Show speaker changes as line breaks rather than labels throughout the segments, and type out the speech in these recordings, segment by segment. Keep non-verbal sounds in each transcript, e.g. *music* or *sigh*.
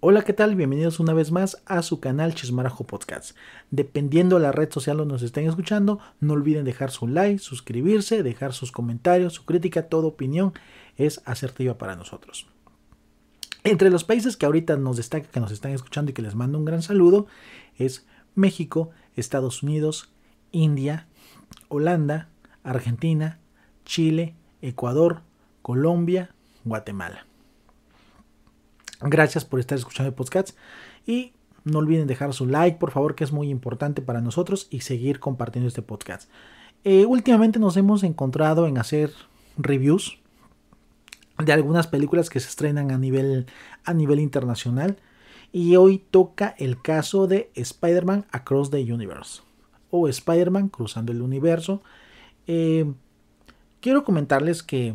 Hola, ¿qué tal? Bienvenidos una vez más a su canal Chismarajo Podcast. Dependiendo de la red social donde nos estén escuchando, no olviden dejar su like, suscribirse, dejar sus comentarios, su crítica, toda opinión es asertiva para nosotros. Entre los países que ahorita nos destaca que nos están escuchando y que les mando un gran saludo es México, Estados Unidos, India, Holanda, Argentina, Chile, Ecuador, Colombia, Guatemala. Gracias por estar escuchando el podcast y no olviden dejar su like, por favor, que es muy importante para nosotros y seguir compartiendo este podcast. Eh, últimamente nos hemos encontrado en hacer reviews de algunas películas que se estrenan a nivel, a nivel internacional y hoy toca el caso de Spider-Man Across the Universe o Spider-Man Cruzando el Universo. Eh, quiero comentarles que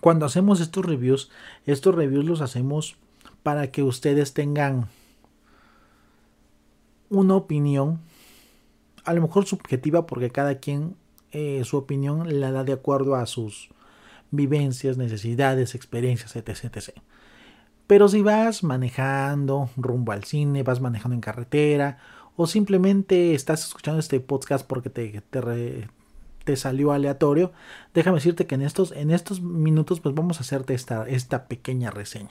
cuando hacemos estos reviews, estos reviews los hacemos para que ustedes tengan una opinión, a lo mejor subjetiva, porque cada quien eh, su opinión la da de acuerdo a sus vivencias, necesidades, experiencias, etc, etc. Pero si vas manejando rumbo al cine, vas manejando en carretera, o simplemente estás escuchando este podcast porque te, te, te salió aleatorio, déjame decirte que en estos, en estos minutos pues vamos a hacerte esta, esta pequeña reseña.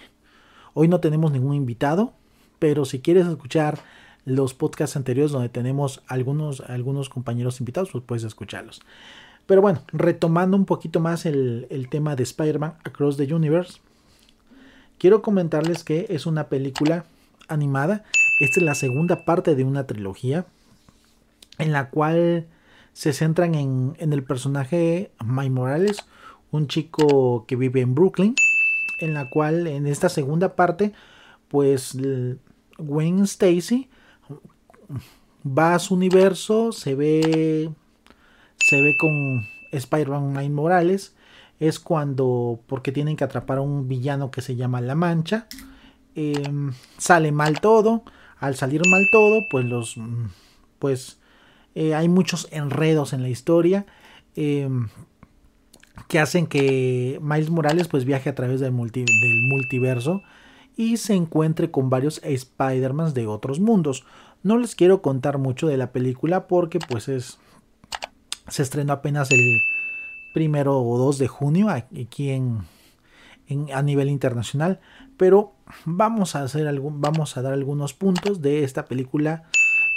Hoy no tenemos ningún invitado, pero si quieres escuchar los podcasts anteriores donde tenemos algunos, algunos compañeros invitados, pues puedes escucharlos. Pero bueno, retomando un poquito más el, el tema de Spider-Man Across the Universe, quiero comentarles que es una película animada. Esta es la segunda parte de una trilogía en la cual se centran en, el personaje Mike Morales, un chico que vive en Brooklyn, en la cual en esta segunda parte, pues Wayne Stacy va a su universo, se ve, se ve con Spider-Man Mike Morales, es cuando, porque tienen que atrapar a un villano que se llama La Mancha, em, sale mal todo, al salir mal todo, pues los, pues eh, hay muchos enredos en la historia em, que hacen que Miles Morales pues viaje a través del, del multiverso y se encuentre con varios Spider-Man de otros mundos. No les quiero contar mucho de la película porque pues es se estrenó apenas el primero o 2 de junio aquí en, a nivel internacional, pero vamos a hacer algún, vamos a dar algunos puntos de esta película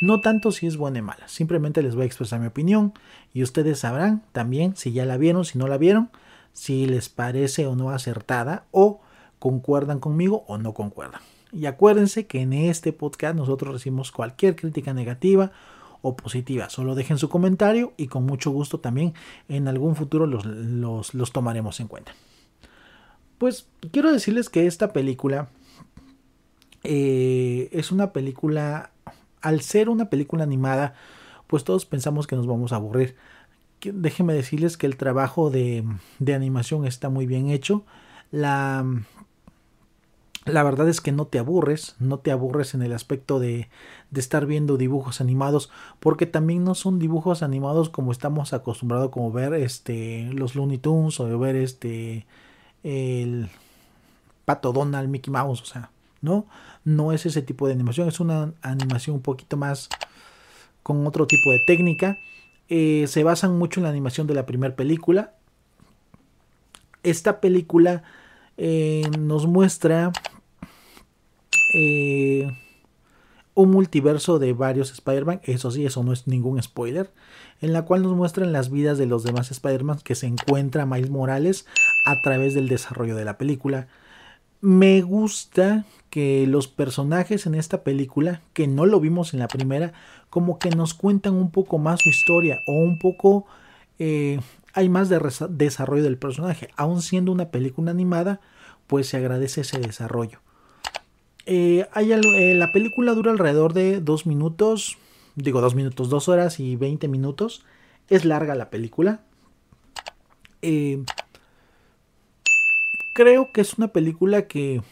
no tanto si es buena o mala, simplemente les voy a expresar mi opinión y ustedes sabrán también si ya la vieron, si no la vieron, si les parece o no acertada o concuerdan conmigo o no concuerdan. Y acuérdense que en este podcast nosotros recibimos cualquier crítica negativa o positiva. Solo dejen su comentario y con mucho gusto también en algún futuro los, los tomaremos en cuenta. Pues quiero decirles que esta película eh, es una película al ser una película animada, pues todos pensamos que nos vamos a aburrir. Déjenme decirles que el trabajo de, animación está muy bien hecho. La, la verdad es que no te aburres, no te aburres en el aspecto de, de, estar viendo dibujos animados, porque también no son dibujos animados como estamos acostumbrados como ver este los Looney Tunes o ver este el Pato Donald, Mickey Mouse, o sea, ¿no? No es ese tipo de animación, es una animación un poquito más con otro tipo de técnica. Eh, se basan mucho en la animación de la primera película. Esta película eh, nos muestra eh, un multiverso de varios Spider-Man, eso sí, eso no es ningún spoiler, en la cual nos muestran las vidas de los demás Spider-Man que se encuentra Miles Morales a través del desarrollo de la película. Me gusta que los personajes en esta película, que no lo vimos en la primera, como que nos cuentan un poco más su historia o un poco eh, hay más de desarrollo del personaje. Aún siendo una película animada, pues se agradece ese desarrollo. Eh, eh, la película dura alrededor de dos minutos, digo dos minutos, dos horas y 20 minutos. Es larga la película. Eh, creo que es una película que,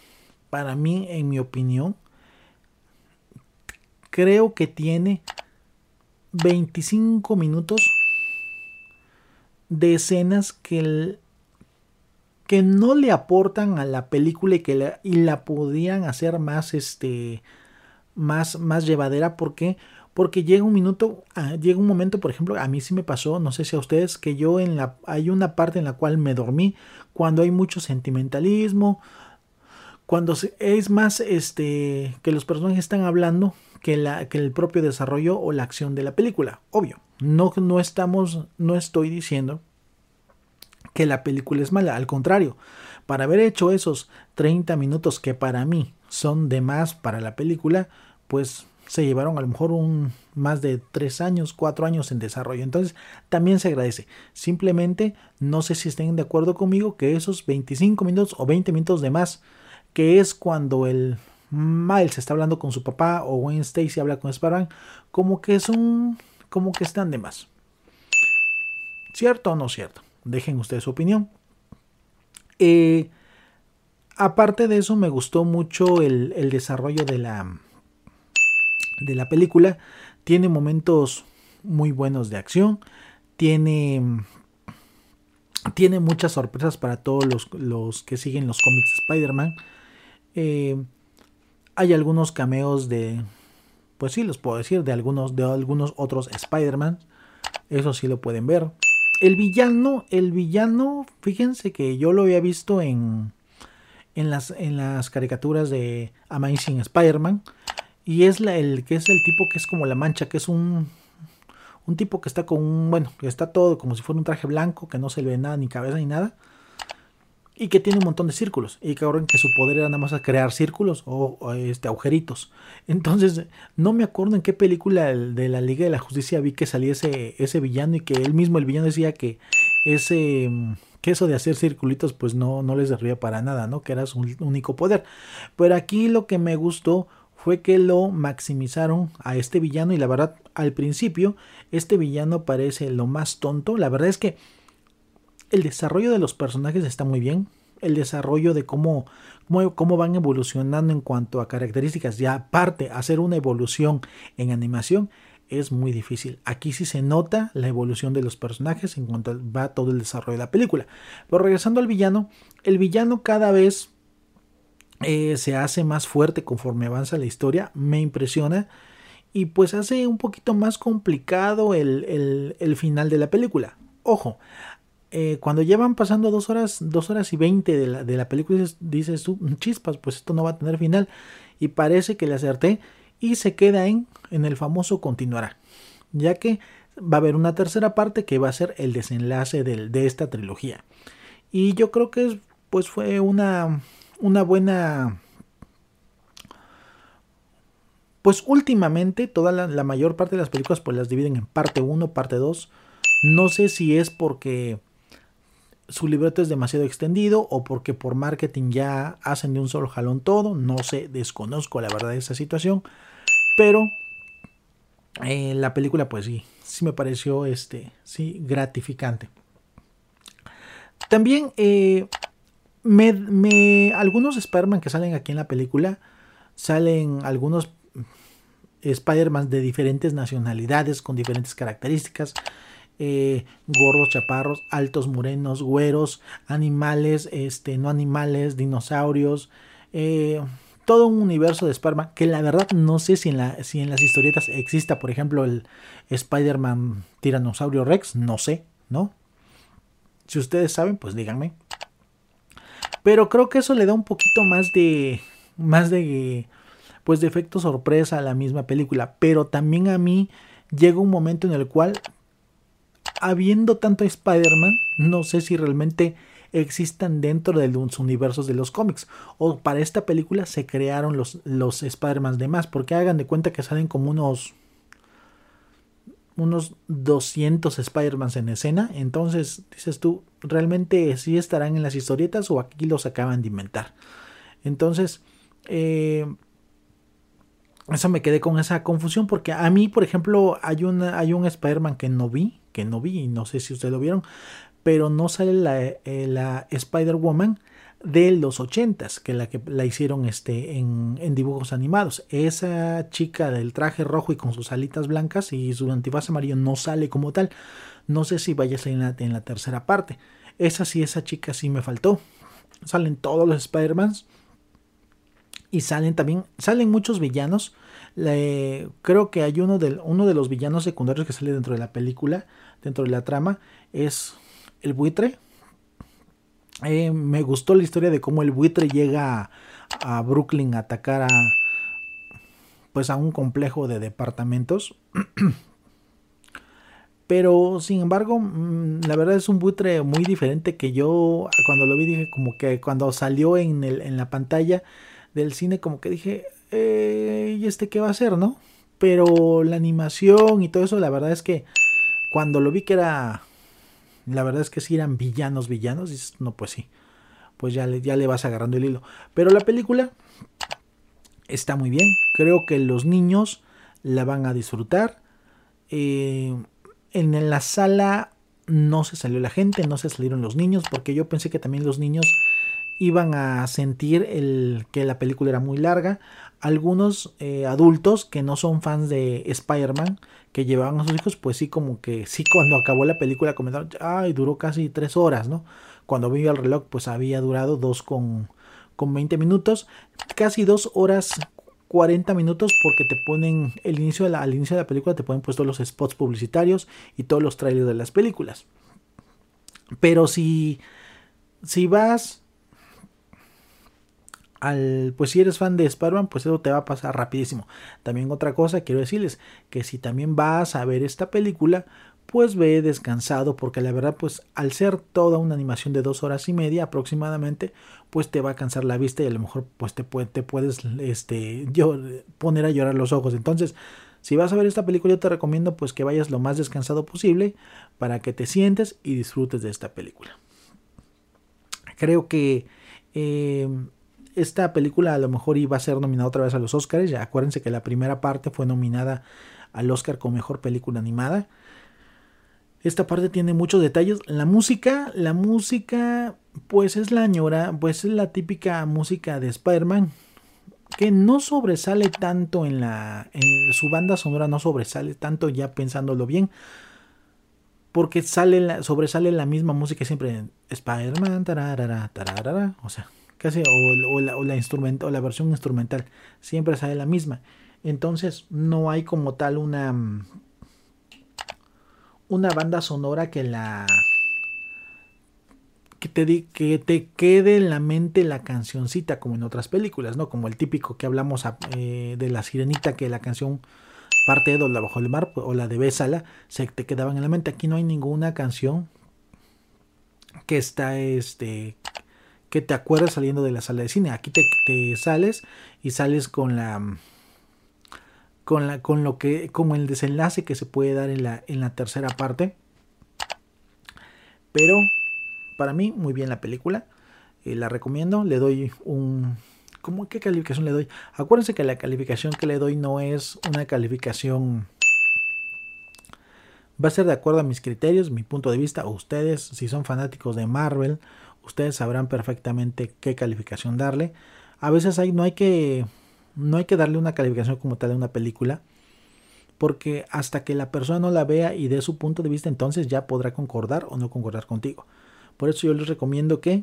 para mí, en mi opinión, creo que tiene 25 minutos de escenas que que no le aportan a la película y que la, y la podrían hacer más este más más llevadera. Porque porque llega un minuto ah, llega un momento por ejemplo a mí sí me pasó no sé si a ustedes que yo en la hay una parte en la cual me dormí cuando hay mucho sentimentalismo cuando es más este que los personajes están hablando que, la, que el propio desarrollo o la acción de la película obvio no no estamos no estoy diciendo que la película es mala. Al contrario, para haber hecho esos 30 minutos que para mí son de más para la película, pues se llevaron a lo mejor un más de 3 años, 4 años en desarrollo. Entonces también se agradece. Simplemente no sé si estén de acuerdo conmigo que esos 25 minutos o 20 minutos de más, que es cuando el Miles está hablando con su papá o Wayne Stacy habla con spider como que son como que están de más. ¿Cierto o no cierto? Dejen ustedes su opinión. Eh, aparte de eso, me gustó mucho el, desarrollo de la, de la película. Tiene momentos muy buenos de acción. Tiene, tiene muchas sorpresas para todos los, que siguen los cómics de Spider-Man. Eh, hay algunos cameos de, pues sí, los puedo decir, de algunos, de algunos otros Spider-Man. Eso sí lo pueden ver el villano, el villano, fíjense que yo lo había visto en, en, las, en las caricaturas de Amazing Spider-Man. Y es el que es el tipo que es como la mancha, que es un, un tipo que está con un, bueno, que está todo como si fuera un traje blanco, que no se le ve nada, ni cabeza ni nada y que tiene un montón de círculos. Y que ahora que su poder era nada más crear círculos o, este, agujeritos. Entonces, no me acuerdo en qué película de la Liga de la Justicia vi que salía ese, ese villano y que él mismo, el villano, decía que ese que eso de hacer circulitos pues no, no les servía para nada, ¿no? Que era su único poder. Pero aquí lo que me gustó fue que lo maximizaron a este villano y la verdad al principio este villano parece lo más tonto. La verdad es que el desarrollo de los personajes está muy bien. El desarrollo de cómo, cómo, van evolucionando en cuanto a características. Ya aparte, hacer una evolución en animación es muy difícil. Aquí sí se nota la evolución de los personajes en cuanto va todo el desarrollo de la película. Pero regresando al villano, el villano cada vez eh, se hace más fuerte conforme avanza la historia. Me impresiona. Y pues hace un poquito más complicado el, el final de la película. Ojo, eh, cuando llevan pasando dos horas, dos horas y veinte de la, de la película, dices, chispas, pues esto no va a tener final. Y parece que le acerté y se queda en, en el famoso continuará. Ya que va a haber una tercera parte que va a ser el desenlace de esta trilogía. Y yo creo que pues fue una, una buena... Pues últimamente toda la, mayor parte de las películas pues las dividen en parte 1, parte 2. No sé si es porque su libreto es demasiado extendido o porque por marketing ya hacen de un solo jalón todo. No sé, desconozco la verdad de esa situación. Pero eh, la película pues sí, sí me pareció este, sí, gratificante. También eh, me, algunos Spider-Man que salen aquí en la película, salen algunos Spider-Man de diferentes nacionalidades, con diferentes características. Eh, gordos, chaparros, altos, morenos, güeros, animales, este, no animales, dinosaurios, eh, todo un universo de Spider-Man que la verdad no sé si en, la, si en las historietas exista, por ejemplo, el Spider-Man Tiranosaurio Rex, no sé, ¿no? Si ustedes saben, pues díganme. Pero creo que eso le da un poquito más de. Más de. Pues de efecto sorpresa a la misma película. Pero también a mí llega un momento en el cual habiendo tanto Spider-Man, no sé si realmente existan dentro de los universos de los cómics. O para esta película se crearon los, los Spider-Man de más. Porque hagan de cuenta que salen como unos. Unos 200 Spider-Man en escena. Entonces dices tú, ¿realmente sí estarán en las historietas o aquí los acaban de inventar? Entonces, eh, eso me quedé con esa confusión porque a mí, por ejemplo, hay, hay un Spider-Man que no vi que no vi, y no sé si ustedes lo vieron, pero no sale la, eh, la Spider-Woman de los 80s, que la que la hicieron este, en, dibujos animados. Esa chica del traje rojo y con sus alitas blancas y su antifaz amarillo no sale como tal. No sé si vaya a salir en la, la tercera parte. Esa sí, esa chica sí me faltó. Salen todos los Spider-Mans. Y salen también, salen muchos villanos. creo que hay uno uno de los villanos secundarios que sale dentro de la película, dentro de la trama, es el buitre. Eh, me gustó la historia de cómo el buitre llega a, Brooklyn a atacar a, pues a un complejo de departamentos. *clears throat* Pero sin embargo, mm, la verdad es un buitre muy diferente que yo cuando lo vi dije como que cuando salió en, la pantalla del cine como que dije, eh, ¿y este qué va a hacer, no? Pero la animación y todo eso, la verdad es que cuando lo vi que era, la verdad es que sí eran villanos, villanos, dices, no, pues sí, pues ya le, ya le vas agarrando el hilo. Pero la película está muy bien, creo que los niños la van a disfrutar. Eh, en la sala no se salió la gente, no se salieron los niños, porque yo pensé que también los niños iban a sentir el, que la película era muy larga. Algunos eh, adultos que no son fans de Spider-Man, que llevaban a sus hijos, pues sí, como que sí, cuando acabó la película comentaron, ay, duró casi tres horas, ¿no? Cuando vi el reloj, pues había durado dos con, con 20 minutos, casi dos horas 40 minutos porque te ponen el inicio al inicio de la película te ponen puestos los spots publicitarios y todos los trailers de las películas. Pero si si vas al pues si eres fan de Spider-Man, pues eso te va a pasar rapidísimo. También otra cosa quiero decirles que si también vas a ver esta película, pues ve descansado porque la verdad pues al ser toda una animación de dos horas y media aproximadamente pues te va a cansar la vista y a lo mejor pues te, te puedes este, yo, poner a llorar los ojos entonces si vas a ver esta película yo te recomiendo pues que vayas lo más descansado posible para que te sientes y disfrutes de esta película creo que em, esta película a lo mejor iba a ser nominada otra vez a los Oscars ya acuérdense que la primera parte fue nominada al Oscar como mejor película animada esta parte tiene muchos detalles. La música, la música, pues es la ñora, pues es la típica música de Spider-Man. Que no sobresale tanto en la. En su banda sonora no sobresale tanto ya pensándolo bien. Porque sale la, sobresale la misma música siempre. Spider-Man, o sea, casi. O, la, o, la o la versión instrumental. Siempre sale la misma. Entonces, no hay como tal una una banda sonora que la que te, que te quede en la mente la cancioncita como en otras películas, ¿no? Como el típico que hablamos eh, de la sirenita que la canción parte de la bajo el mar o la de Bésala se te quedaban en la mente. Aquí no hay ninguna canción que está este que te acuerdes saliendo de la sala de cine. Aquí te, te sales y sales con la con, la, con lo que, como el desenlace que se puede dar en la, en la tercera parte. Pero para mí, muy bien la película. Eh, la recomiendo. Le doy un. ¿Cómo qué calificación le doy? Acuérdense que la calificación que le doy no es una calificación. Va a ser de acuerdo a mis criterios, mi punto de vista. Ustedes, si son fanáticos de Marvel, ustedes sabrán perfectamente qué calificación darle. A veces no hay que darle una calificación como tal a una película, porque hasta que la persona no la vea y dé su punto de vista, entonces ya podrá concordar o no concordar contigo. Por eso yo les recomiendo que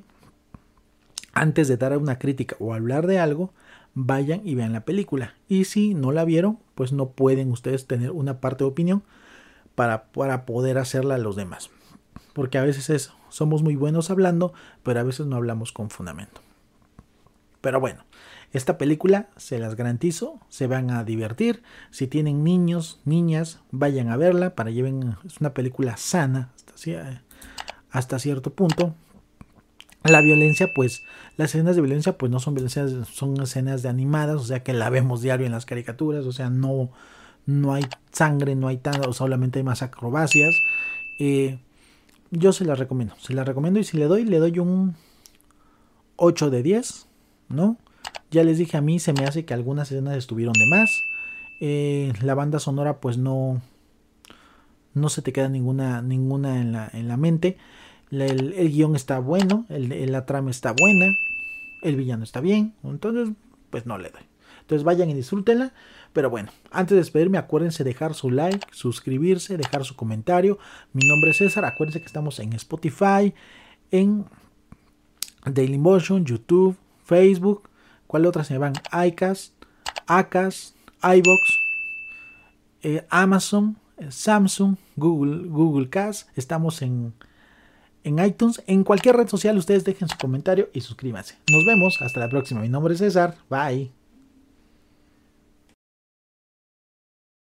antes de dar una crítica o hablar de algo, vayan y vean la película. Y si no la vieron, pues no pueden ustedes tener una parte de opinión para poder hacerla a los demás. Porque a veces es, somos muy buenos hablando, pero a veces no hablamos con fundamento. Pero bueno, esta película, se las garantizo, se van a divertir. Si tienen niños, niñas, vayan a verla para lleven. Es una película sana hasta, cierto punto. La violencia, pues, las escenas de violencia, pues no son violencias, son escenas de animadas, o sea que la vemos diario en las caricaturas, o sea, no, no hay sangre, no hay tanto, solamente hay más acrobacias. Eh, yo se las recomiendo, se las recomiendo y si le doy, le doy un 8 de 10, ¿no? Ya les dije a mí, se me hace que algunas escenas estuvieron de más. Eh, la banda sonora pues no, no se te queda ninguna, ninguna en, la, en la mente. el, guion está bueno, el, la trama está buena, el villano está bien. Entonces, pues no le doy. Entonces vayan y disfrútenla. Pero bueno, antes de despedirme, acuérdense dejar su like, suscribirse, dejar su comentario. Mi nombre es César. Acuérdense que estamos en Spotify, en Dailymotion, YouTube, Facebook. ¿Cuál otra se van? iCast, Acast, iBox, eh, Amazon, eh, Samsung, Google, Google Cast. Estamos en, en iTunes. En cualquier red social ustedes dejen su comentario y suscríbanse. Nos vemos. Hasta la próxima. Mi nombre es César. Bye.